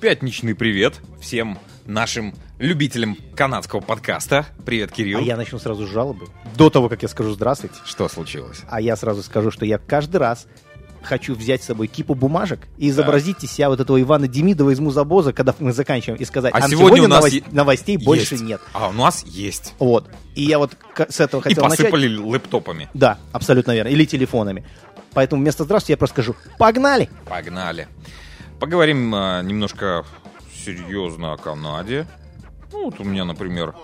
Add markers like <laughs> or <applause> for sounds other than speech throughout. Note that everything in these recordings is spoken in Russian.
Пятничный привет всем нашим любителям канадского подкаста. Привет, Кирилл. А я начну сразу с жалобы. До того, как я скажу здравствуйте. Что случилось? А я сразу скажу, что я каждый раз хочу взять с собой кипу бумажек и изобразить из себя вот этого Ивана Демидова из Музабоза, когда мы заканчиваем, и сказать, А а, сегодня сегодня, у нас новос- е- новостей больше Есть. нет. А у нас есть. Вот. И я вот с этого И хотел начать. посыпали лэптопами. Да, абсолютно верно. Или телефонами. Поэтому вместо здравствуйте я просто скажу «погнали!» Погнали. Поговорим а, немножко серьезно о Канаде. Ну, вот у меня, например,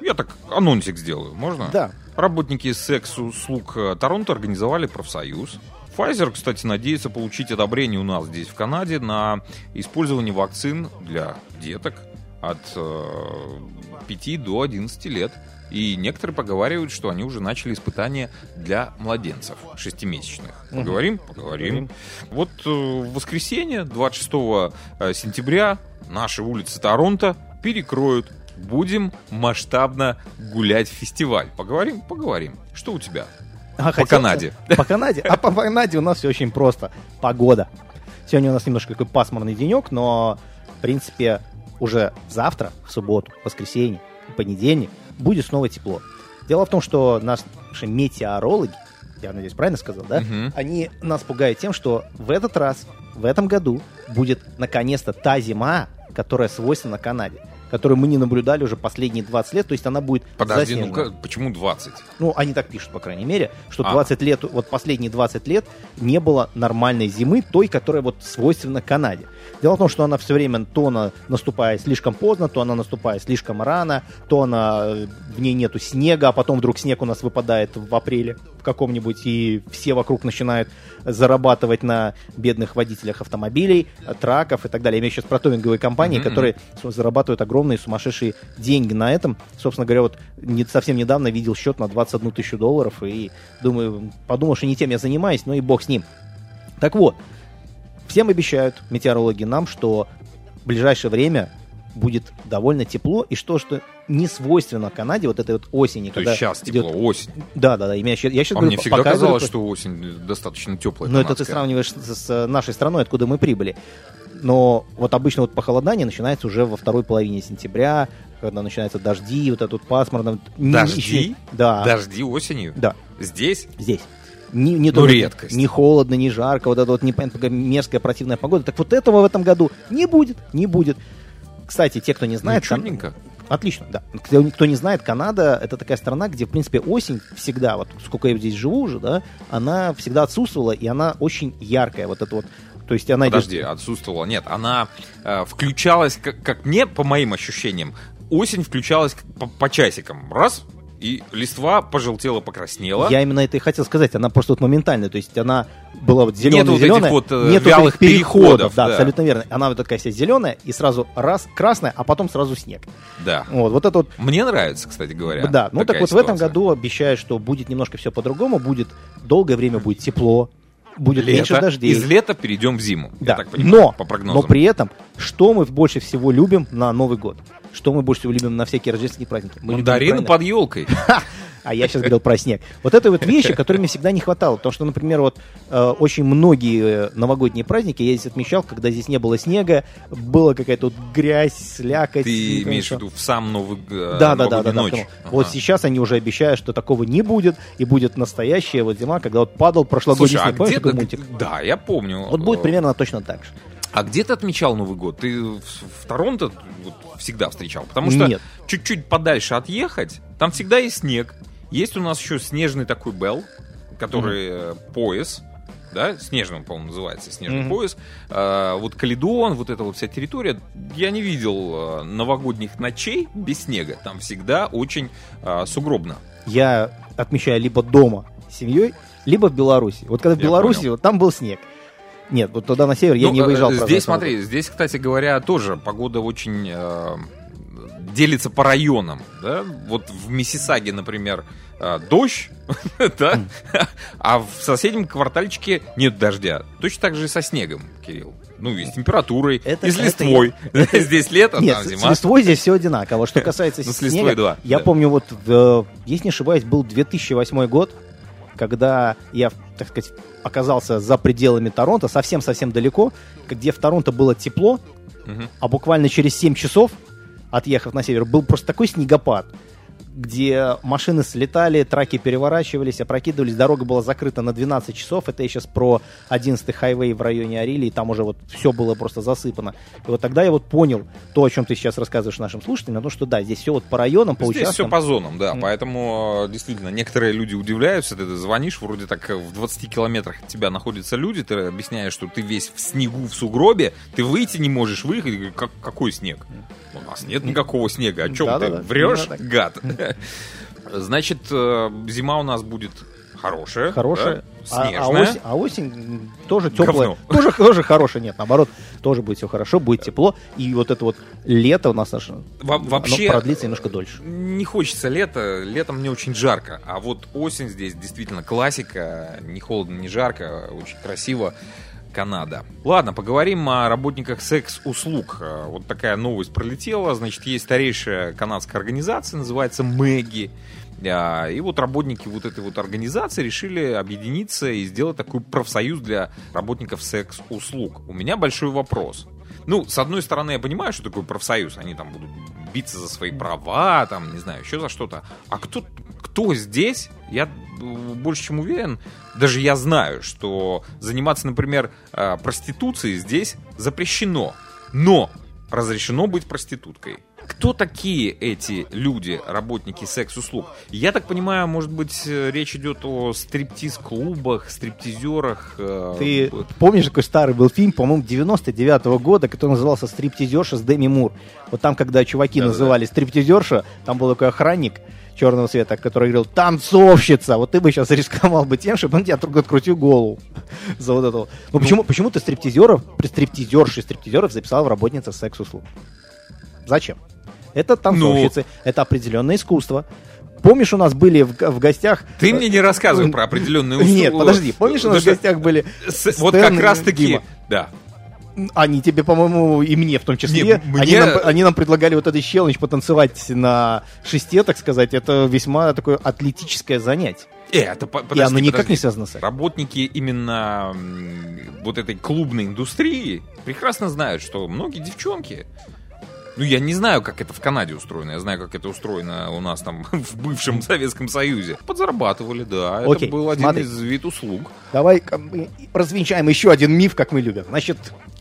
я так анонсик сделаю, можно? Да. Работники секс-услуг э, Торонто организовали профсоюз. Pfizer, кстати, надеется получить одобрение у нас здесь, в Канаде, на использование вакцин для деток от э, 5 до 11 лет. И некоторые поговаривают, что они уже начали испытания для младенцев шестимесячных. Поговорим? Поговорим. Вот э, в воскресенье, 26 э, сентября, наши улицы Торонто перекроют. Будем масштабно гулять в фестиваль. Поговорим? Поговорим. Что у тебя? А, По Канаде. <laughs> По Канаде? А по Канаде у нас все очень просто. Погода. Сегодня у нас немножко такой пасмурный денек, но, в принципе, уже завтра, в субботу, в воскресенье, понедельник, будет снова тепло. Дело в том, что наши метеорологи, я надеюсь, правильно сказал, да? Мгм. Они нас пугают тем, что в этот раз, в этом году, будет наконец-то та зима, которая свойственна Канаде, которую мы не наблюдали уже последние 20 лет, то есть она будет Подожди, ну заснежена. почему 20? Ну, они так пишут, по крайней мере, что А. 20 лет, вот последние 20 лет не было нормальной зимы, той, которая вот свойственна Канаде. Дело в том, что она все время то она наступает слишком поздно, то она наступает слишком рано, то она э, в ней нету снега, а потом вдруг снег у нас выпадает в апреле каком-нибудь, и все вокруг начинают зарабатывать на бедных водителях автомобилей, траков и так далее. Я имею сейчас про товинговые компании, Мгм, которые зарабатывают огромные сумасшедшие деньги на этом. Собственно говоря, вот не, совсем недавно видел счет на 21 тысячу долларов и думаю, подумал, что не тем я занимаюсь, но и бог с ним. Так вот, всем обещают метеорологи нам, что в ближайшее время будет довольно тепло, и что, что не свойственно Канаде вот этой вот осени. То когда есть сейчас тепло, идет- осень. Да, да, да. меня щас- я сейчас А говорю, мне всегда показываю казалось, то- что осень достаточно теплая. но это ты канадская. сравниваешь с, с нашей страной, откуда мы прибыли. Но вот обычно вот похолодание начинается уже во второй половине сентября, когда начинаются дожди, вот этот пасмурно. Дожди? еще- Да. Дожди осенью? Да, Здесь? здесь. Не, не Ну, редкость. Не холодно, не жарко, вот эта вот непонятно какая мерзкая противная погода. Так вот этого в этом году не будет, не будет. Кстати, те, кто не Ну, знает... Кан- чудненько. Отлично, да. Кто, кто не знает, Канада это такая страна, где, в принципе, осень всегда, вот сколько я здесь живу уже, да, она всегда отсутствовала, и она очень яркая. Вот это вот. То есть она идет- Подожди, отсутствовала. Нет, она э, включалась, как, как мне, по моим ощущениям, осень включалась по, по часикам. Раз, и листва пожелтела, покраснела. Я именно это и хотел сказать. Она просто вот моментальная. То есть она была вот зеленая, Нет вот зеленая. этих вот, э, нет вялых переходов. переходов, Да, да. абсолютно верно. Она вот такая вся зеленая, и сразу раз красная, а потом сразу снег. Да. Вот, вот это вот Мне нравится, кстати говоря. да, ну так вот в этом ситуация. году обещают, что будет немножко все по-другому, будет долгое время будет тепло, будет меньше Лето. дождей. Из лета перейдем в зиму. Да. Я так понимаю, но, по прогнозам. но при этом, что мы больше всего любим на Новый год? Что мы больше всего любим на всякие рождественские праздники? Мы любим Мандарины правильно- под елкой. <laughs> А я сейчас говорил про снег. Вот это вот вещи, которые мне всегда не хватало. Потому что, например, вот э, очень многие э, новогодние праздники я здесь отмечал, когда здесь не было снега, была какая-то вот грязь, слякоть. Ты знаю, имеешь в виду в сам Новый э, Да, да, да, да, да. ночь? потому- Ага. Вот сейчас они уже обещают, что такого не будет, и будет настоящая вот зима, когда вот падал прошлогодний Слушай, а снег. Помнишь где такой ты- мультик? Да, я помню. Вот будет примерно точно так же. А где ты отмечал Новый год? Ты в, в Торонто вот всегда встречал? Потому что чуть-чуть подальше отъехать, там всегда есть снег. Есть у нас еще снежный такой Белл, который э, пояс, да, снежным, по-моему, называется, снежный Мгм. пояс. А, вот Каледон, вот эта вот вся территория, я не видел э, новогодних ночей без снега. Там всегда очень э, сугробно. Я отмечаю либо дома с семьей, либо в Беларуси. Вот когда в Я Беларуси, понял. вот там был снег. Нет, вот туда на север я Ну, не э, выезжал. Здесь, смотри, здесь, кстати говоря, тоже погода очень э, делится по районам. Да? Вот в Миссисаге, например, э, дождь, <laughs> да? а в соседнем квартальчике нет дождя. Точно так же и со снегом, Кирилл. Ну, и с температурой, Это- и с это листвой. <laughs> Здесь лето, Нет, там зима. с листвой здесь все одинаково. Что <laughs> касается Ну, снега, листвой, да, я да. помню, вот, если не ошибаюсь, был 2008 год, когда я, так сказать, оказался за пределами Торонто, совсем-совсем далеко, где в Торонто было тепло, Мгм. А буквально через 7 часов, отъехав на север, был просто такой снегопад, где машины слетали, траки переворачивались, опрокидывались, дорога была закрыта на 12 часов. Это я сейчас про 11-й хайвей в районе Арили, и там уже вот все было просто засыпано. И вот тогда я вот понял то, о чем ты сейчас рассказываешь нашим слушателям, о том, что да, здесь все вот по районам, по Здесь все участкам. по зонам, да. Мгм. Поэтому, э, действительно, некоторые люди удивляются. Ты звонишь, вроде так э, в 20 километрах от тебя находятся люди, ты объясняешь, что ты весь в снегу, в сугробе, ты выйти не можешь, выехать. Как, какой снег? У нас нет никакого снега. О чем ты Да-да-да, врешь, так. гад? <laughs> Значит, э, зима у нас будет хорошая. Хорошая. да, А- А, снежная. осень, а осень тоже теплая. <laughs> Тоже, тоже хорошая. Нет, наоборот, тоже будет все хорошо, будет тепло. И вот это вот лето у нас аж, Во- вообще- продлится немножко дольше. Не хочется лето, летом мне очень жарко, а вот осень здесь действительно классика, не холодно, не жарко, очень красиво. Канада. Ладно, поговорим о работниках секс-услуг. Э, Вот такая новость пролетела. Значит, есть старейшая канадская организация, называется Мэгги. А, И вот работники вот этой вот организации решили объединиться и сделать такой профсоюз для работников секс-услуг. У меня большой вопрос. Ну, с одной стороны, я понимаю, что такое профсоюз. Они там будут биться за свои права, там, не знаю, еще за что-то. А кто, кто здесь, я э, больше чем уверен, даже я знаю, что заниматься, например, э, проституцией здесь запрещено. Но разрешено быть проституткой. Кто такие эти люди, работники секс-услуг? Я так понимаю, может быть, э, речь идет о стриптиз-клубах, стриптизерах. э, Ты помнишь, какой старый был фильм, по-моему, 99-го года, который назывался «Стриптизерша» с Деми Мур? Вот там, когда чуваки Да-да-да. называли «Стриптизерша», там был такой охранник черного цвета, который говорил «танцовщица». Вот ты бы сейчас рисковал бы тем, чтобы он тебе отруг- открутил голову <laughs> за вот этого. Ну, почему, почему ты стриптизеров, стриптизерши стриптизеров записал в работница секс-услуг? Зачем? Это танцовщицы, это определенное искусство. Помнишь, у нас были в, в гостях... Ты мне не рассказывай про определенные услуги. <laughs> Нет, подожди, помнишь, у нас в гостях были... с- Вот как раз и таки, Дима? да. Они тебе, по-моему, и мне в том числе. Не, они, мне- нам, они нам предлагали вот этот челлендж потанцевать на шесте, так сказать. Это весьма такое атлетическое занятие. Э, это по- и подожди, оно никак подожди. не связано с этим. Работники именно вот этой клубной индустрии прекрасно знают, что многие девчонки, ну я не знаю, как это в Канаде устроено, я знаю, как это устроено у нас там <laughs> в бывшем Советском Союзе. Подзарабатывали, да, Окей, это был один смотри. из вид услуг. Давай мы развенчаем еще один миф, как мы любим. Значит,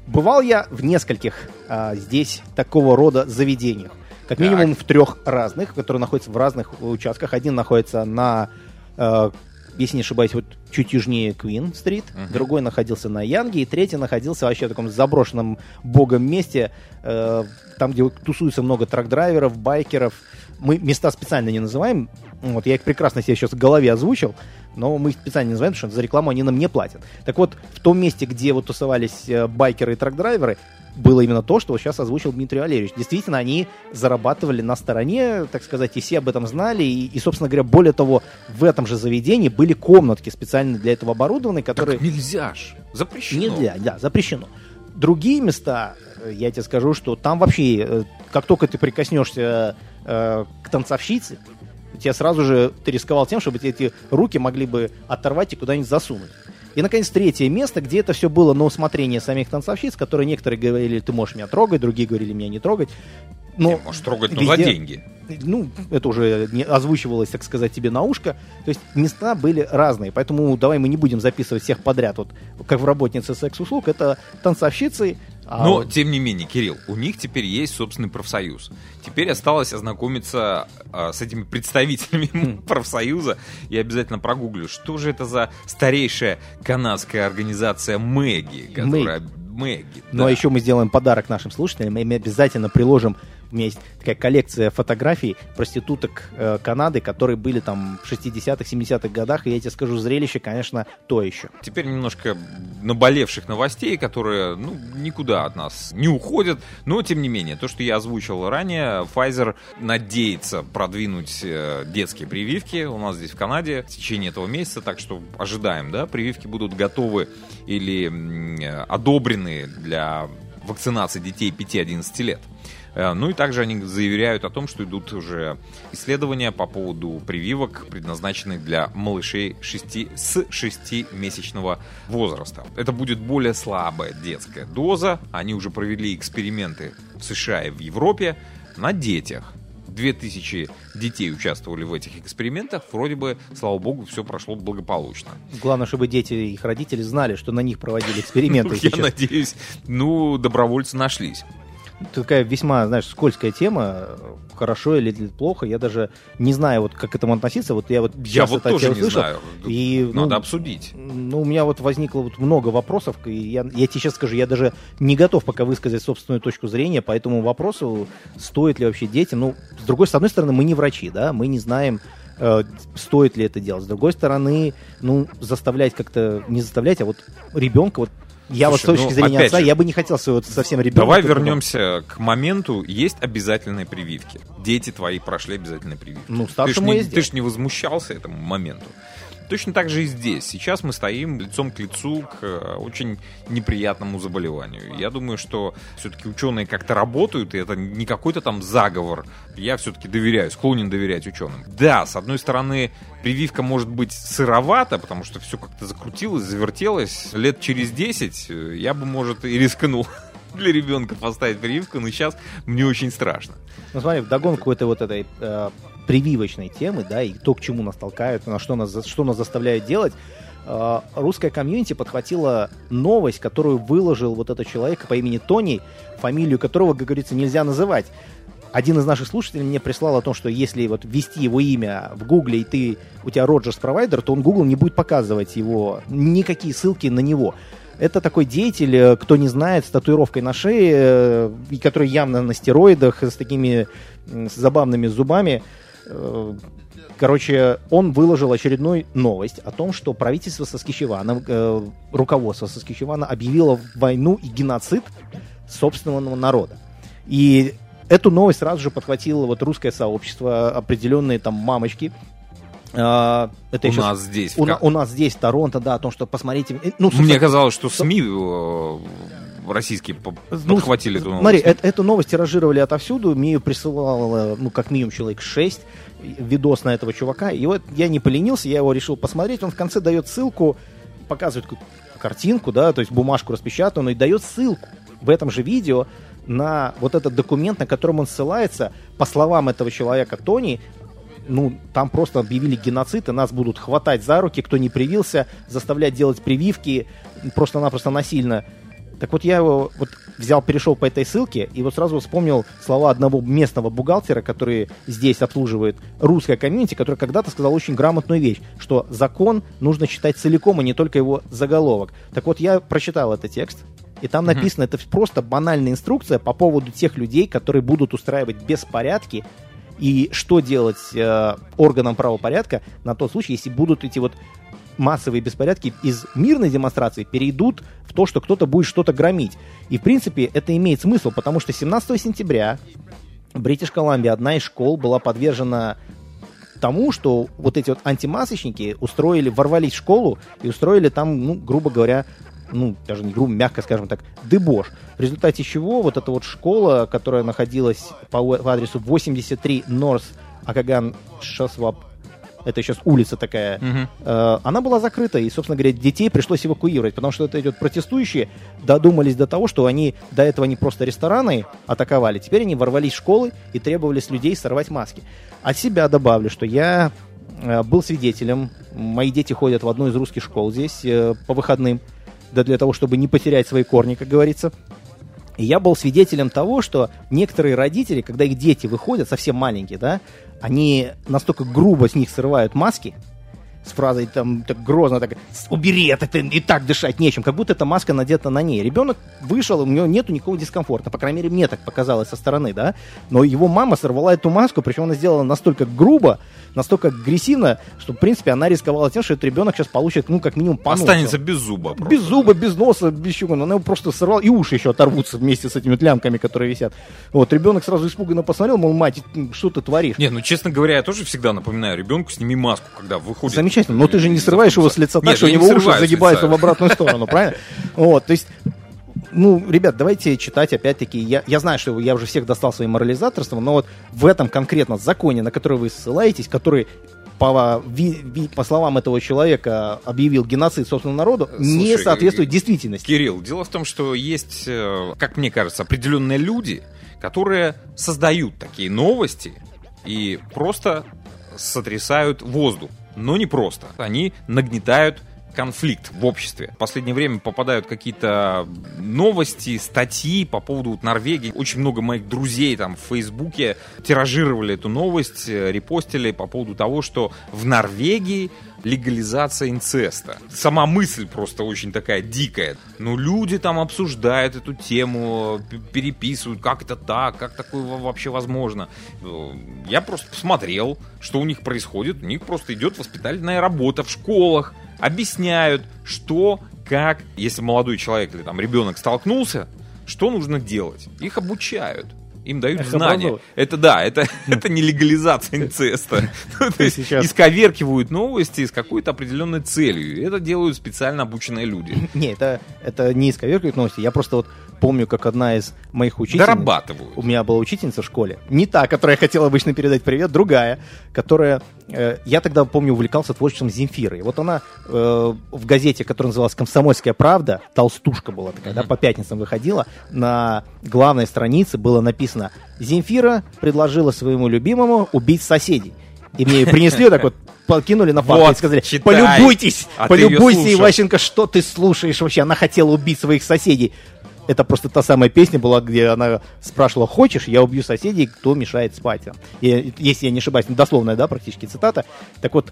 бывал я в нескольких а, здесь такого рода заведениях. Как Так. минимум в трех разных, которые находятся в разных участках. Один находится на, э, если не ошибаюсь, вот чуть южнее Квин-стрит, Мгм. другой находился на Янге, и третий находился вообще в таком заброшенном богом месте, э, там, где тусуется много трак-драйверов, байкеров. Мы места специально не называем, вот, я их прекрасно себе сейчас в голове озвучил, но мы их специально не называем, потому что за рекламу они нам не платят. Так вот, в том месте, где вот тусовались э, байкеры и трак-драйверы, было именно то, что вот сейчас озвучил Дмитрий Валерьевич. Действительно, они зарабатывали на стороне, так сказать, и все об этом знали. И, и, собственно говоря, более того, в этом же заведении были комнатки специально для этого оборудованные, которые... Так нельзя ж, запрещено. Нельзя, да, запрещено. Другие места, э, я тебе скажу, что там вообще, э, как только ты прикоснешься э, к танцовщице, тебе сразу же ты рисковал тем, чтобы эти руки могли бы оторвать и куда-нибудь засунуть. И, наконец, третье место, где это все было на усмотрение самих танцовщиц, которые некоторые говорили, ты можешь меня трогать, другие говорили, меня не трогать. Но Не, можешь трогать, но за везде- деньги. ну, это уже не озвучивалось, так сказать, тебе на ушко. То есть места были разные, поэтому давай мы не будем записывать всех подряд. Вот как в работнице секс-услуг, это танцовщицы. А Но, вот- тем не менее, Кирилл, у них теперь есть собственный профсоюз. Теперь осталось ознакомиться а, с этими представителями Хм. <laughs> профсоюза. Я обязательно прогуглю, что же это за старейшая канадская организация Мэгги, которая... Мэгги, Ну а еще мы сделаем подарок нашим слушателям, и мы обязательно приложим, у меня есть такая коллекция фотографий проституток э, Канады, которые были там в 60-х, 70-х годах, и я тебе скажу, зрелище, конечно, то еще. Теперь немножко наболевших новостей, которые ну, никуда от нас не уходят. Но, тем не менее, то, что я озвучил ранее, Pfizer надеется продвинуть э, детские прививки у нас здесь в Канаде в течение этого месяца. Так что ожидаем, да, прививки будут готовы или одобрены для вакцинации детей 5-11 лет. Э, ну и также они заявляют о том, что идут уже исследования по поводу прививок, предназначенных для малышей 6, с 6-месячного возраста. Это будет более слабая детская доза. Они уже провели эксперименты в США и в Европе на детях. 2000 детей участвовали в этих экспериментах. Вроде бы, слава богу, все прошло благополучно. Главное, чтобы дети и их родители знали, что на них проводили <laughs> эксперименты. Я надеюсь, ну, добровольцы нашлись такая весьма, знаешь, скользкая тема, хорошо или плохо, я даже не знаю, вот как к этому относиться. Вот я вот я вот тоже не знаю. И, Надо ну, обсудить. Ну, у меня вот возникло вот много вопросов, и я, я тебе сейчас скажу, я даже не готов пока высказать собственную точку зрения по этому вопросу, стоит ли вообще детям. Ну, с другой, с одной стороны, мы не врачи, да, мы не знаем, э, стоит ли это делать. С другой стороны, ну, заставлять как-то, не заставлять, а вот ребенка, вот я Слушай, вот с точки ну, зрения отца, же, я бы не хотел своего совсем ребенка. Давай вернемся к моменту, есть обязательные прививки. Дети твои прошли обязательные прививки. Ну, старшему ты ж не, ты ж не возмущался этому моменту. Точно так же и здесь. Сейчас мы стоим лицом к лицу к э, очень неприятному заболеванию. Я думаю, что все-таки ученые как-то работают, и это не какой-то там заговор. Я все-таки доверяю, склонен доверять ученым. Да, с одной стороны, прививка может быть сыровата, потому что все как-то закрутилось, завертелось. Лет через 10 э, я бы, может, и рискнул <laughs> для ребенка поставить прививку, но сейчас мне очень страшно. Ну смотри, вдогонку этой вот этой э, прививочной темы, да, и то, к чему нас толкают, на что нас, что нас заставляет делать, э, русская комьюнити подхватила новость, которую выложил вот этот человек по имени Тони, фамилию которого, как говорится, нельзя называть. Один из наших слушателей мне прислал о том, что если вот ввести его имя в Гугле, и ты, у тебя Роджерс провайдер, то он Google не будет показывать его, никакие ссылки на него. Это такой деятель, э, кто не знает, с татуировкой на шее, э, и который явно на стероидах, с такими с забавными зубами. Э, короче, он выложил очередную новость о том, что правительство Соскичевана, э, руководство Соскичевана объявило войну и геноцид собственного народа. И эту новость сразу же подхватило вот русское сообщество, определенные там мамочки, Uh, это у сейчас, нас здесь. У, у нас здесь Торонто, да, о том, что посмотрите. Ну, Мне казалось, что СМИ российские ну, подхватили эту новость. Смотри, это, эту новость тиражировали отовсюду, мне ее присылало, ну, как минимум, человек 6, видос на этого чувака, и вот я не поленился, я его решил посмотреть, он в конце дает ссылку, показывает картинку, да, то есть бумажку распечатанную, и дает ссылку в этом же видео на вот этот документ, на котором он ссылается, по словам этого человека Тони, ну, там просто объявили геноцид, и нас будут хватать за руки, кто не привился, заставлять делать прививки просто-напросто насильно. Так вот я его вот взял, перешел по этой ссылке, и вот сразу вспомнил слова одного местного бухгалтера, который здесь обслуживает русское комьюнити, который когда-то сказал очень грамотную вещь, что закон нужно читать целиком, а не только его заголовок. Так вот я прочитал этот текст, и там написано, mm-hmm. это просто банальная инструкция по поводу тех людей, которые будут устраивать беспорядки и что делать э, органам правопорядка на тот случай, если будут эти вот массовые беспорядки из мирной демонстрации перейдут в то, что кто-то будет что-то громить. И, в принципе, это имеет смысл, потому что 17 сентября в Бритиш Колумбии одна из школ была подвержена тому, что вот эти вот антимасочники устроили, ворвались в школу и устроили там, ну, грубо говоря, ну, даже не грубо, мягко скажем так, дебош. В результате чего вот эта вот школа, которая находилась по, по адресу 83 North Акаган Шосвап это сейчас улица такая, угу. э, она была закрыта, и, собственно говоря, детей пришлось эвакуировать, потому что это идет протестующие, додумались до того, что они до этого не просто рестораны атаковали, теперь они ворвались в школы и требовали с людей сорвать маски. От себя добавлю, что я э, был свидетелем, мои дети ходят в одну из русских школ здесь э, по выходным, да для того, чтобы не потерять свои корни, как говорится. И я был свидетелем того, что некоторые родители, когда их дети выходят, совсем маленькие, да, они настолько грубо с них срывают маски, с фразой там так грозно так убери это ты и так дышать нечем как будто эта маска надета на ней ребенок вышел у него нету никакого дискомфорта по крайней мере мне так показалось со стороны да но его мама сорвала эту маску причем она сделала настолько грубо настолько агрессивно, что, в принципе, она рисковала тем, что этот ребенок сейчас получит, ну, как минимум, понос. Останется без зуба. Просто. Без зуба, без носа, без чего. Она его просто сорвала, и уши еще оторвутся вместе с этими лямками, которые висят. Вот, ребенок сразу испуганно посмотрел, мол, мать, что ты творишь? Нет, ну, честно говоря, я тоже всегда напоминаю ребенку, сними маску, когда выходит. Замечательно, но ты же не срываешь его с лица так, Нет, что у него уши загибаются в обратную сторону, правильно? <laughs> Вот, то есть ну, ребят, давайте читать, опять-таки, я, я знаю, что я уже всех достал своим морализаторством, но вот в этом конкретно законе, на который вы ссылаетесь, который по, ви, ви, по словам этого человека объявил геноцид собственного народу, Слушай, не соответствует действительности. Кирилл, дело в том, что есть, э, как мне кажется, определенные люди, которые создают такие новости и просто сотрясают воздух. Но не просто. Они нагнетают конфликт в обществе. В последнее время попадают какие-то новости, статьи по поводу вот Норвегии. Очень много моих друзей там в Фейсбуке тиражировали эту новость, э, репостили по поводу того, что в Норвегии легализация инцеста. Сама мысль просто очень такая дикая. Но люди там обсуждают эту тему, переписывают, как это так, как такое во- вообще возможно. Э, Я просто посмотрел, что у них происходит. У них просто идет воспитательная работа в школах. Объясняют, что, как, если молодой человек или там ребенок столкнулся, что нужно делать. Их обучают. Им дают Их знания. образуют. Это да, это, <laughs> это не легализация инцеста. <laughs> Ну, То есть исковеркивают новости с какой-то опреенной целью. Это делают специально обученные люди. <laughs> Не, это, это не исковеркивает новости. Я просто вот помню, как одна из моих учительниц... Дорабатывают. У меня была учительница в школе. Не та, которая хотела обычно передать привет, другая, которая... э, я тогда, помню, увлекался творчеством Земфиры. И вот она э, в газете, которая называлась «Комсомольская правда», толстушка была такая, да, по пятницам выходила, на главной странице было написано «Земфира предложила своему любимому убить соседей». И мне ее принесли так вот, подкинули на Вот, и сказали, читай. полюбуйтесь, А полюбуйся, слушал. Иващенко, что ты слушаешь вообще? Она хотела убить своих соседей. Это просто та самая песня была, где она спрашивала, хочешь, я убью соседей, кто мешает спать. И, если я не ошибаюсь, дословная, да, практически цитата. Так вот,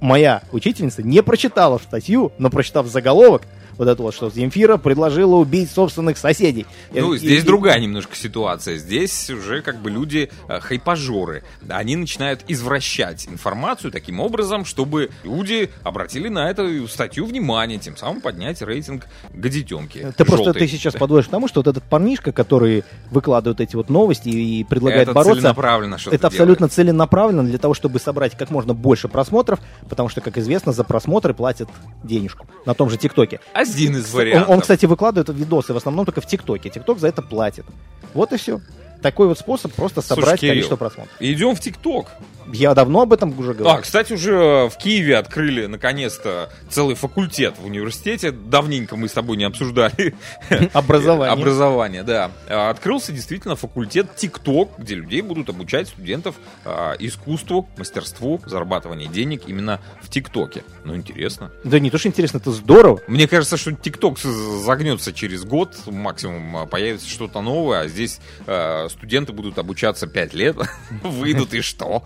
моя учительница не прочитала статью, но прочитав заголовок, вот это вот, что Земфира предложила убить собственных соседей. Ну, И- здесь и- другая немножко ситуация. Здесь уже как бы люди э, хайпажоры. Они начинают извращать информацию таким образом, чтобы люди обратили на эту статью внимание, тем самым поднять рейтинг гадитенки. Ты просто желтой. ты сейчас подводишь к тому, что вот этот парнишка, который выкладывает эти вот новости и предлагает Это бороться, целенаправленно что-то это абсолютно целенаправленно для того, чтобы собрать как можно больше просмотров, потому что, как известно, за просмотры платят денежку на том же TikTok'е. Один из Он, вариантов. он, кстати, выкладывает видосы в основном только в TikTok'е. TikTok за это платит. Вот и все. Такой вот способ просто Слушай, собрать Кирилл, количество просмотров. Идем в TikTok. Я давно об этом уже говорил. А, кстати, уже в Киеве открыли, наконец-то, целый факультет в университете. Давненько мы с тобой не обсуждали <laughs> Образование. Образование, да. А, Открылся действительно факультет TikTok, где людей будут обучать студентов а, искусству, мастерству, зарабатывания денег именно в TikTok'е. Ну, интересно. Да не то, что интересно, это здорово. Мне кажется, что ТикТок загнется через год, максимум а, появится что-то новое, а здесь а, студенты будут обучаться 5 лет, <laughs> выйдут и что?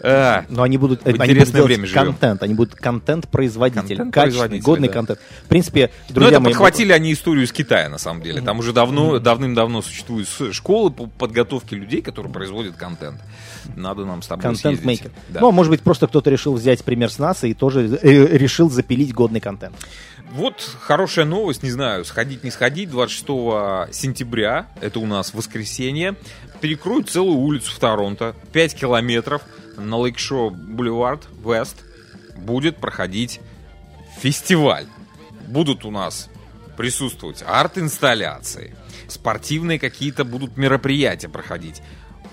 А, Но они будут, они будут делать время живем. контент, они будут контент-производитель, качественный, Контент-производитель, годный да. контент. В принципе, Ну, друзья это мои, подхватили они историю из Китая, на самом деле. Там уже давно, давным-давно существуют школы по подготовке людей, которые производят контент. Надо нам с тобой контент-мейкер. Да. Ну, а может быть, просто кто-то решил взять пример с нас и тоже э, решил запилить годный контент. Вот хорошая новость, не знаю, сходить не сходить, 26 сентября, это у нас воскресенье, перекроют целую улицу в Торонто, 5 километров на Лейкшо Бульвард Вест будет проходить фестиваль. Будут у нас присутствовать арт-инсталляции, спортивные какие-то будут мероприятия проходить,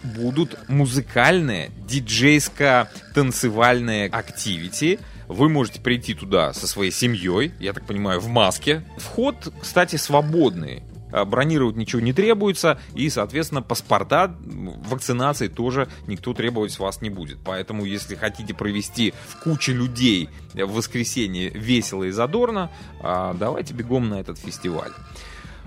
будут музыкальные, диджейско-танцевальные активити. Вы можете прийти туда со своей семьей, я так понимаю, в маске. Вход, кстати, свободный. А, Бронировать ничего не требуется, и, соответственно, паспорта, вакцинации тоже никто требовать с вас не будет. Поэтому, если хотите провести в куче людей в воскресенье весело и задорно, а, давайте бегом на этот фестиваль.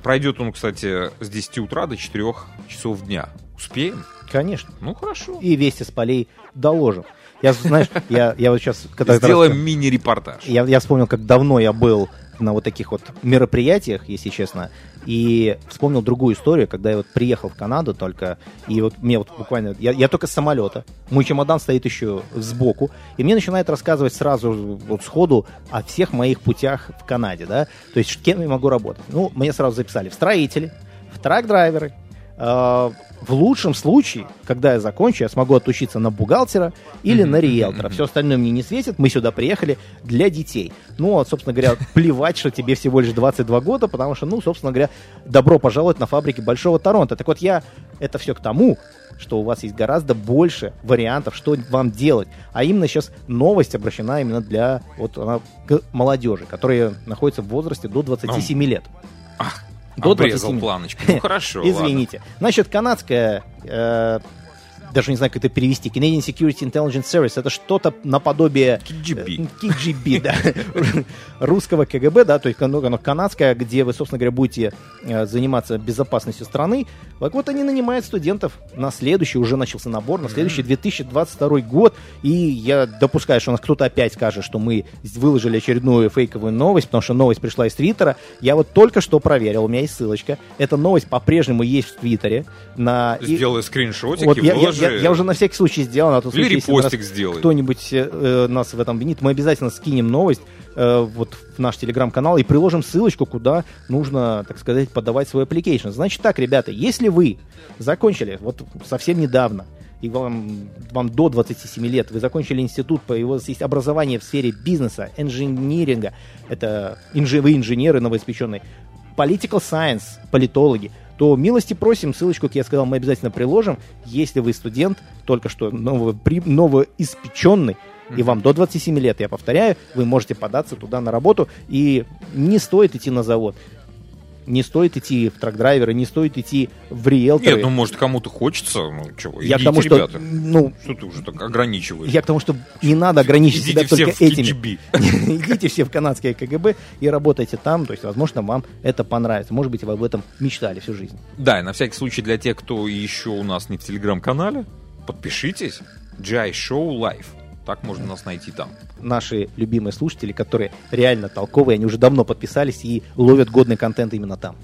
Пройдет он, кстати, с 10 утра до 4 часов дня. Успеем? Конечно. Ну, хорошо. И вести с полей доложим. Я, знаешь, я, я вот сейчас... Когда Сделаем раска- мини-репортаж. Я, я вспомнил, как давно я был на вот таких вот мероприятиях, если честно, и вспомнил другую историю, когда я вот приехал в Канаду только, и вот мне вот буквально, я, я только с самолета, мой чемодан стоит еще сбоку, и мне начинает рассказывать сразу вот сходу о всех моих путях в Канаде, да, то есть кем я могу работать. Ну, мне сразу записали в строители, в трак-драйверы, в лучшем случае, когда я закончу, я смогу отучиться на бухгалтера или на риэлтора. Все остальное мне не светит. Мы сюда приехали для детей. Ну, вот, собственно говоря, <laughs> плевать, что тебе всего лишь 22 года, потому что, ну, собственно говоря, добро пожаловать на фабрике Большого Торонто. Так вот, я это все к тому, что у вас есть гораздо больше вариантов, что вам делать. А именно сейчас новость обращена именно для вот, молодежи, которая находится в возрасте до 27 лет. Ах, До обрезал 27. планочку. Ну хорошо, <laughs> Извините. Значит, канадская, э, даже не знаю, как это перевести, Canadian Security Intelligence Service, это что-то наподобие... KGB. э, KGB, <laughs> да. Русского КГБ, да, то есть оно, оно канадское, где вы, собственно говоря, будете э, заниматься безопасностью страны. Так вот, они нанимают студентов на следующий, уже начался набор, на следующий 2022 год. И я допускаю, что у нас кто-то опять скажет, что мы выложили очередную фейковую новость, потому что новость пришла из Твиттера. Я вот только что проверил, у меня есть ссылочка. Эта новость по-прежнему есть в Твиттере. На... Сделай скриншотик вот и я, я-. Я- я уже на всякий случай сделал. На тот случай, если нас сделай. Кто-нибудь э, нас в этом винит, мы обязательно скинем новость э, вот в наш телеграм-канал и приложим ссылочку, куда нужно, так сказать, подавать свой application. Значит так, ребята, если вы закончили вот совсем недавно, и вам, вам до 27 лет, вы закончили институт, по- вас есть образование в сфере бизнеса, инжиниринга, это инжи- вы инженеры новоиспеченные, political science, политологи, то милости просим, ссылочку, как я сказал, мы обязательно приложим. Если вы студент, только что ново, при- новоиспеченный, и вам до 27 лет, я повторяю, вы можете податься туда на работу, и не стоит идти на завод. Не стоит идти в трак-драйверы, не стоит идти в риэлторы. Нет, ну может кому-то хочется, ну чего, я идите, к тому, что, ребята. ну, Что ты уже так ограничиваешь? я к тому, что не надо ограничить Идите себя только этими. <laughs> Идите все в канадское КГБ и работайте там. То есть, возможно, вам это понравится. Может быть, вы об этом мечтали всю жизнь. Да, и на всякий случай для тех, кто еще у нас не в телеграм-канале, подпишитесь. GI Show Live. Так можно нас найти там. Наши любимые слушатели, которые реально толковые, они уже давно подписались и ловят годный контент именно там.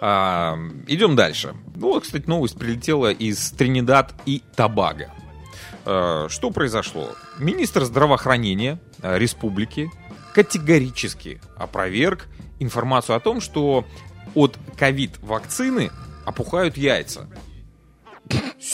А, идем дальше. Ну, вот, кстати, новость прилетела из Тринидад и Тобаго. А, что произошло? Министр здравоохранения а, республики категорически опроверг информацию о том, что от ковид-вакцины опухают яйца.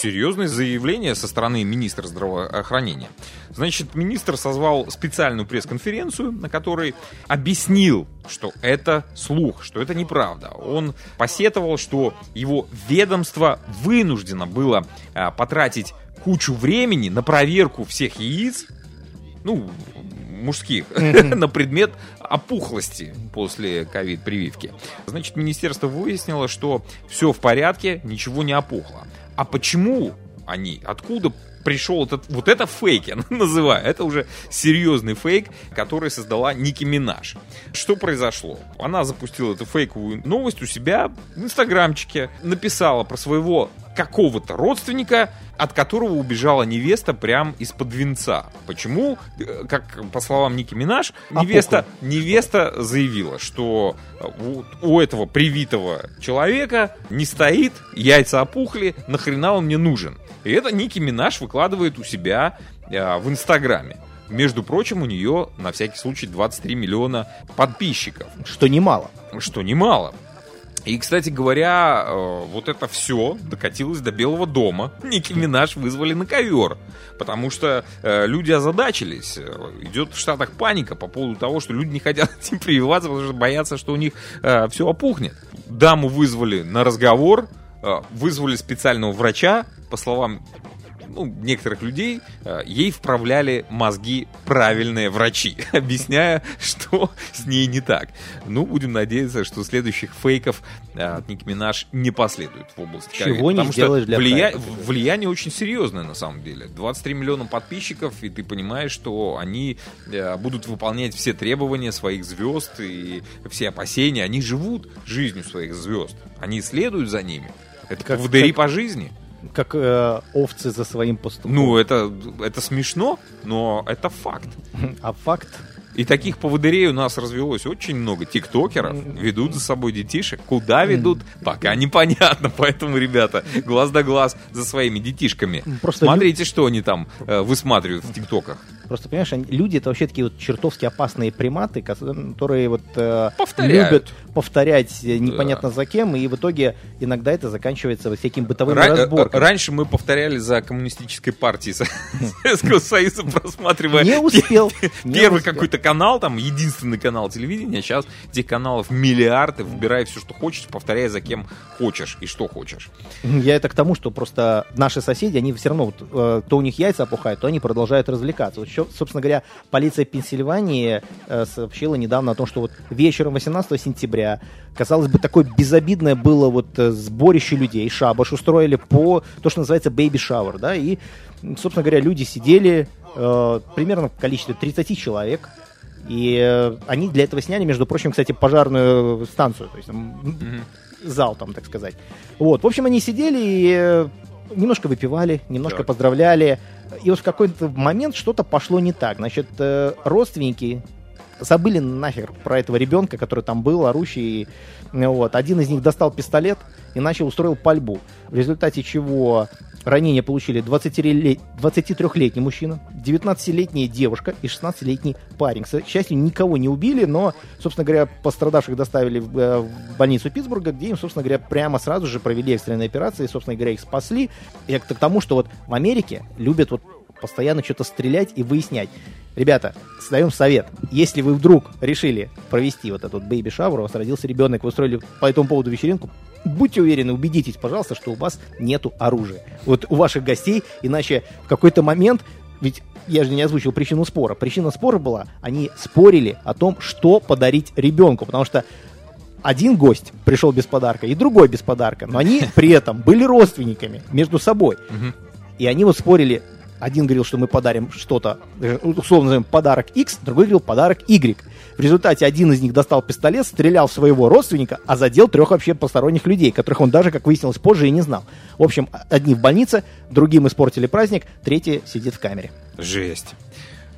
Серьезное заявление со стороны министра здравоохранения. Значит, министр созвал специальную пресс-конференцию, на которой объяснил, что это слух, что это неправда. Он посетовал, что его ведомство вынуждено было а, потратить кучу времени на проверку всех яиц, ну, мужских, <laughs> на предмет опухлости после ковид-прививки. Значит, министерство выяснило, что все в порядке, ничего не опухло. А почему они, откуда пришел этот, вот это фейк, я <laughs> называю, это уже серьезный фейк, который создала Ники Минаж. Что произошло? Она запустила эту фейковую новость у себя в инстаграмчике, написала про своего какого-то родственника, от которого убежала невеста прям из-под венца. Почему? Э, Как по словам Ники Минаж, невеста, невеста заявила, что э, вот у этого привитого человека не стоит, яйца опухли, нахрена он мне нужен? И это Ники Минаж выкладывает у себя э, в Инстаграме. Между прочим, у нее на всякий случай 23 миллиона подписчиков Что немало. что немало. И, кстати говоря, э, вот это все докатилось до Белого дома. Ники Минаж вызвали на ковер. Потому что э, люди озадачились. Э, Идет в Штатах паника по поводу того, что люди не хотят <laughs> этим прививаться, потому что боятся, что у них все опухнет. Даму вызвали на разговор, э, вызвали специального врача, по словам ну, некоторых людей, э, ей вправляли мозги правильные врачи, <laughs> объясняя, что с ней не так. Ну, будем надеяться, что следующих фейков э, от Ники Минаж не последует в области Чего ковида. не Потому сделаешь что для влия- влияние очень серьезное на самом деле. 23 миллиона подписчиков, и ты понимаешь, что они э, будут выполнять все требования своих звезд и все опасения. Они живут жизнью своих звезд. Они следуют за ними. Это Как- поводыри как- по жизни. Как э, овцы за своим поступом. Ну, это, это смешно, но это факт. <laughs> А факт И таких поводырей у нас развелось очень много. Тиктокеров ведут за собой детишек. Куда ведут, пока непонятно. <laughs> Поэтому, ребята, глаз да глаз за своими детишками. Просто Смотрите, что они там э, высматривают в тиктоках. Просто, понимаешь, они- люди это вообще такие вот чертовски опасные приматы, которые вот э, Повторяют. любят повторять э, непонятно за кем, и в итоге иногда это заканчивается вот всякими бытовыми Ра- э, Раньше мы повторяли за коммунистической партией Со- Советского Союза, просматривая Не успел. первый какой-то канал, там единственный канал телевидения, сейчас этих каналов миллиарды, выбирай все, что хочешь, повторяй за кем хочешь и что хочешь. Я это к тому, что просто наши соседи, они все равно, вот, э, то у них яйца опухают, то они продолжают развлекаться. Вот, собственно говоря, полиция Пенсильвании э, сообщила недавно о том, что вот вечером 18 сентября, казалось бы, такое безобидное было вот э, сборище людей, шабаш устроили по то, что называется baby shower, да, и, собственно говоря, люди сидели э, примерно в количестве 30 человек, и э, они для этого сняли, между прочим, кстати, пожарную станцию, то есть там, зал, там, так сказать. Вот, в общем, они сидели и э, немножко выпивали, немножко Так. поздравляли. И вот в какой-то момент что-то пошло не так. Значит, э, родственники забыли нахер про этого ребенка, который там был, орущий. Ну Вот. Один из них достал пистолет и начал устроил пальбу. В результате чего ранения получили 20-лет- 23-летний мужчина, 19-летняя девушка и 16-летний парень. К счастью, никого не убили, но, собственно говоря, пострадавших доставили в, э, в больницу Питтсбурга, где им, собственно говоря, прямо сразу же провели экстренные операции, и, собственно говоря, их спасли. Это к тому, что вот в Америке любят вот постоянно что-то стрелять и выяснять. Ребята, даем совет. Если вы вдруг решили провести вот этот бэйби шавр, у вас родился ребенок, вы устроили по этому поводу вечеринку, будьте уверены, убедитесь, пожалуйста, что у вас нету оружия. Вот у ваших гостей, иначе в какой-то момент, ведь я же не озвучил причину спора. Причина спора была, они спорили о том, что подарить ребенку, потому что один гость пришел без подарка и другой без подарка, но они <laughs> при этом были родственниками между собой. И они вот спорили. Один говорил, что мы подарим что-то, э, условно назовем подарок X, другой говорил подарок Y. В результате один из них достал пистолет, стрелял в своего родственника, а задел трех вообще посторонних людей, которых он даже, как выяснилось позже, и не знал. В общем, одни в больнице, другим испортили праздник, третий сидит в камере. Жесть.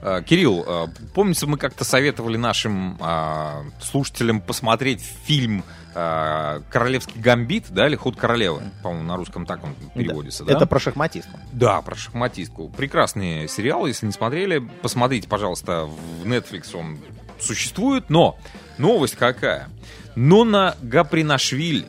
А, Кирилл, а, помнится, мы как-то советовали нашим а, слушателям посмотреть фильм а, «Королевский гамбит», да, или «Ход королевы», по-моему, на русском так он переводится, да? Это про шахматистку. Да, про шахматистку. Прекрасный сериал, если не смотрели, посмотрите, пожалуйста, в Netflix он существует, но новость какая? Нона Гапринашвили,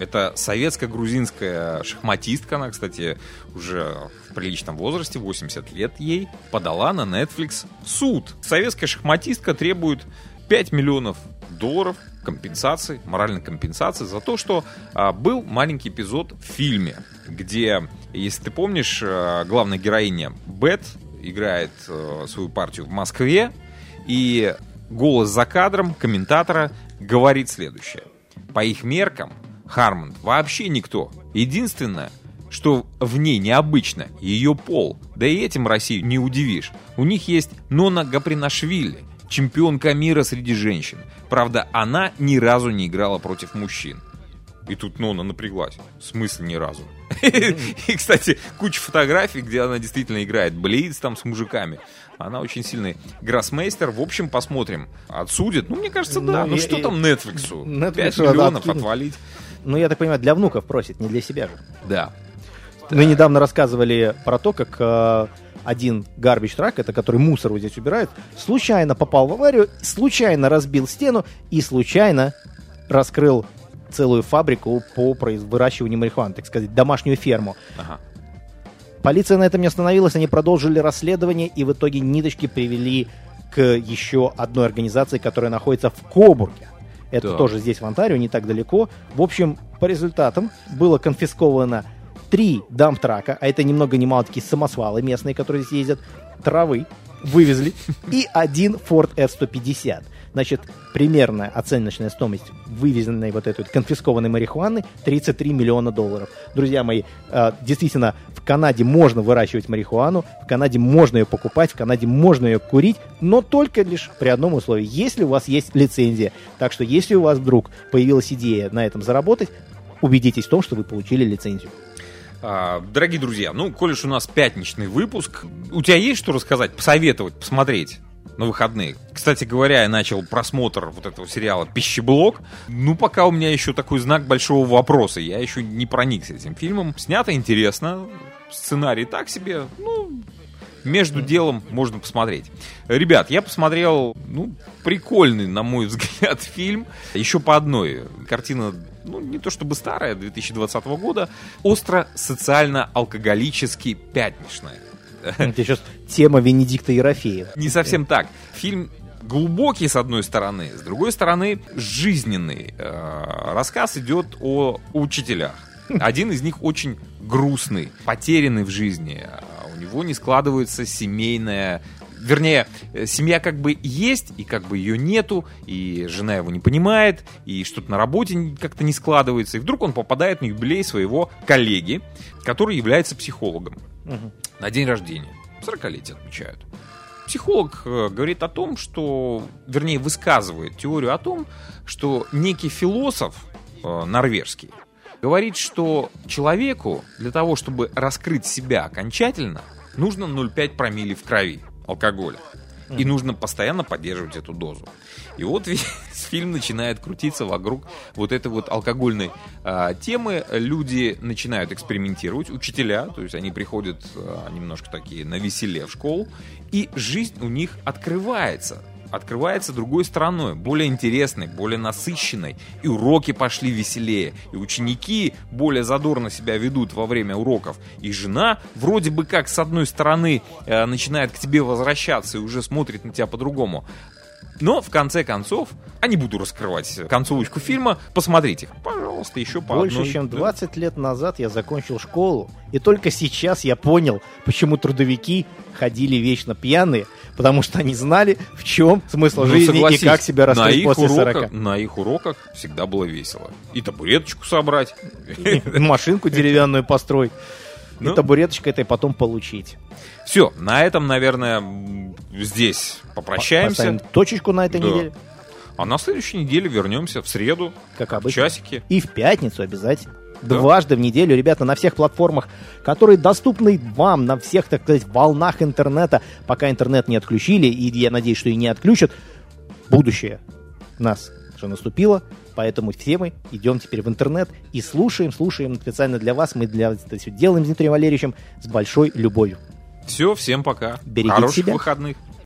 это советско-грузинская шахматистка, она, кстати, уже в приличном возрасте, 80 лет ей, подала на Netflix суд. Советская шахматистка требует 5 миллионов долларов компенсации, моральной компенсации за то, что а, был маленький эпизод в фильме, где, если ты помнишь, а, главная героиня Бет играет а, свою партию в Москве, и голос за кадром комментатора говорит следующее. По их меркам, Хармонд вообще никто. Единственное, что в ней необычно, ее пол. Да и этим Россию не удивишь. У них есть Нона Гапринашвили, чемпионка мира среди женщин. Правда, она ни разу не играла против мужчин. И тут Нона напряглась. В смысле ни разу? <laughs> И, кстати, куча фотографий, где она действительно играет Блиц там с мужиками. Она очень сильный гроссмейстер. В общем, посмотрим. Отсудит? Ну, мне кажется, да. Ну, Ну, что там Netflix? Netflix 5 надо миллионов отвалить. Ну, я так понимаю, для внуков просит, не для себя же. Да. Мы недавно рассказывали про то, как э, один гарбич трак, это который мусор вот здесь убирает, случайно попал в аварию, случайно разбил стену и случайно раскрыл целую фабрику по выращиванию марихуаны, так сказать, домашнюю ферму. Ага. Полиция на этом не остановилась, они продолжили расследование и в итоге ниточки привели к еще одной организации, которая находится в Кобурге. Это Так. тоже здесь, в Онтарио, не так далеко. В общем, по результатам было конфисковано три дамп-трака, а это ни много ни мало такие самосвалы местные, которые здесь ездят, травы, вывезли, <laughs> и один Ford F-150. Значит, примерная оценочная стоимость вывезенной вот этой конфискованной марихуаны 33 миллиона долларов. Друзья мои, э, действительно, в Канаде можно выращивать марихуану, в Канаде можно ее покупать, в Канаде можно ее курить, но только лишь при одном условии, если у вас есть лицензия. Так что, если у вас вдруг появилась идея на этом заработать, убедитесь в том, что вы получили лицензию. А, Дорогие друзья, ну, коль уж у нас пятничный выпуск, у тебя есть что рассказать, посоветовать, посмотреть на выходные? Кстати говоря, я начал просмотр вот этого сериала «Пищеблок». Ну, пока у меня еще такой знак большого вопроса. Я еще не проникся этим фильмом. Снято интересно, сценарий так себе. Ну, между делом можно посмотреть. Ребят, я посмотрел, ну, прикольный, на мой <laughs> взгляд, фильм. Еще по одной. Картина, ну, не то чтобы старая, 2020 года. Остро-социально-алкоголически пятничная. Это сейчас тема Венедикта Ерофеева. Не совсем так. Фильм глубокий, с одной стороны, с другой стороны, жизненный. Э, рассказ идет о учителях. <laughs> Один из них очень грустный, потерянный в жизни. У него не складывается семейная вернее, э, семья как бы есть, и как бы ее нету, и жена его не понимает, и что-то на работе как-то не складывается. И вдруг он попадает на юбилей своего коллеги, который является психологом. Угу. На день рождения. 40-летие отмечают. Психолог э, говорит о том, что, вернее, высказывает теорию о том, что некий философ э, норвежский говорит, что человеку для того, чтобы раскрыть себя окончательно, нужно 0,5 промили в крови алкоголя. И нужно постоянно поддерживать эту дозу. И вот весь <laughs> фильм начинает крутиться вокруг вот этой вот алкогольной э, темы. Люди начинают экспериментировать, учителя, то есть они приходят э, немножко такие на веселе в школу, и жизнь у них открывается открывается другой стороной, более интересной, более насыщенной. И уроки пошли веселее, и ученики более задорно себя ведут во время уроков. И жена вроде бы как с одной стороны э, начинает к тебе возвращаться и уже смотрит на тебя по-другому. Но, в конце концов, а не буду раскрывать концовочку фильма, посмотрите. Пожалуйста, еще по Больше одной. чем 20 лет назад я закончил школу, и только сейчас я понял, почему трудовики ходили вечно пьяные, потому что они знали, в чем смысл ну, жизни и как себя раскрыть после уроках, 40. На их уроках всегда было весело. И табуреточку собрать. И машинку деревянную построить. И ну. табуреточкой этой потом получить. Все, на этом, наверное, здесь попрощаемся. Поставим точечку на этой да. неделе. А на следующей неделе вернемся в среду. Как обычно. Часики. И в пятницу обязательно. Да. Дважды в неделю, ребята, на всех платформах, которые доступны вам, на всех, так сказать, волнах интернета, пока интернет не отключили, и я надеюсь, что и не отключат, будущее нас уже наступило, поэтому все мы идем теперь в интернет и слушаем, слушаем специально для вас, мы для это все делаем с Дмитрием Валерьевичем с большой любовью. Все, всем пока. Берегите Хороших себя. выходных.